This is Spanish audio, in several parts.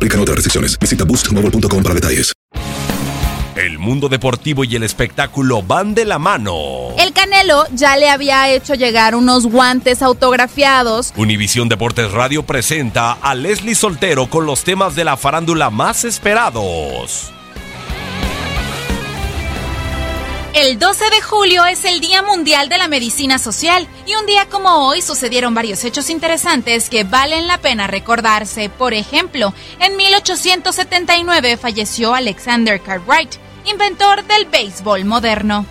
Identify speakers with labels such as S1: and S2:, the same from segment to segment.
S1: Aplican otras restricciones. Visita boostmobile.com para detalles.
S2: El mundo deportivo y el espectáculo van de la mano.
S3: El Canelo ya le había hecho llegar unos guantes autografiados.
S2: Univisión Deportes Radio presenta a Leslie Soltero con los temas de la farándula más esperados.
S3: El 12 de julio es el Día Mundial de la Medicina Social y un día como hoy sucedieron varios hechos interesantes que valen la pena recordarse. Por ejemplo, en 1879 falleció Alexander Cartwright, inventor del béisbol moderno.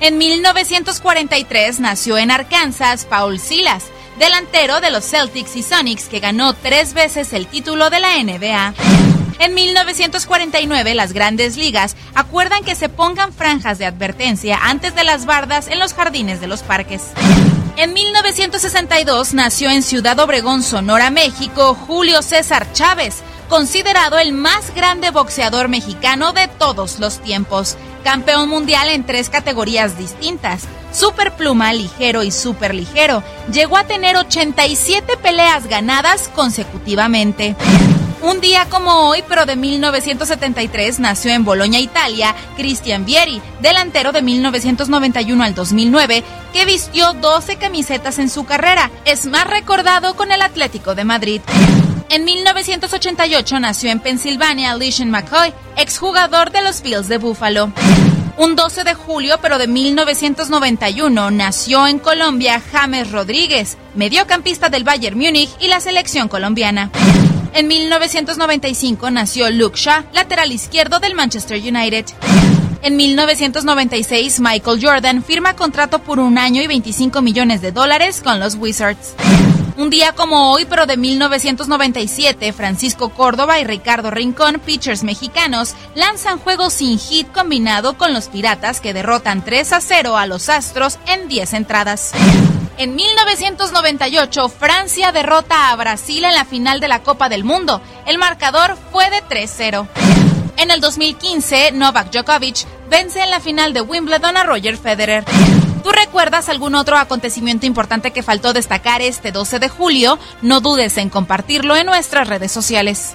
S3: En 1943 nació en Arkansas Paul Silas, delantero de los Celtics y Sonics que ganó tres veces el título de la NBA. En 1949, las grandes ligas acuerdan que se pongan franjas de advertencia antes de las bardas en los jardines de los parques. En 1962 nació en Ciudad Obregón, Sonora, México, Julio César Chávez, considerado el más grande boxeador mexicano de todos los tiempos, campeón mundial en tres categorías distintas, superpluma, ligero y superligero. Llegó a tener 87 peleas ganadas consecutivamente. Un día como hoy, pero de 1973, nació en Boloña, Italia, Cristian Vieri, delantero de 1991 al 2009, que vistió 12 camisetas en su carrera. Es más recordado con el Atlético de Madrid. En 1988 nació en Pensilvania Lishan McCoy, exjugador de los Bills de Buffalo. Un 12 de julio, pero de 1991, nació en Colombia James Rodríguez, mediocampista del Bayern Múnich y la selección colombiana. En 1995 nació Luke Shaw, lateral izquierdo del Manchester United. En 1996, Michael Jordan firma contrato por un año y 25 millones de dólares con los Wizards. Un día como hoy, pero de 1997, Francisco Córdoba y Ricardo Rincón, pitchers mexicanos, lanzan juegos sin hit combinado con los Piratas que derrotan 3 a 0 a los Astros en 10 entradas. En 1998, Francia derrota a Brasil en la final de la Copa del Mundo. El marcador fue de 3-0. En el 2015, Novak Djokovic vence en la final de Wimbledon a Roger Federer. ¿Tú recuerdas algún otro acontecimiento importante que faltó destacar este 12 de julio? No dudes en compartirlo en nuestras redes sociales.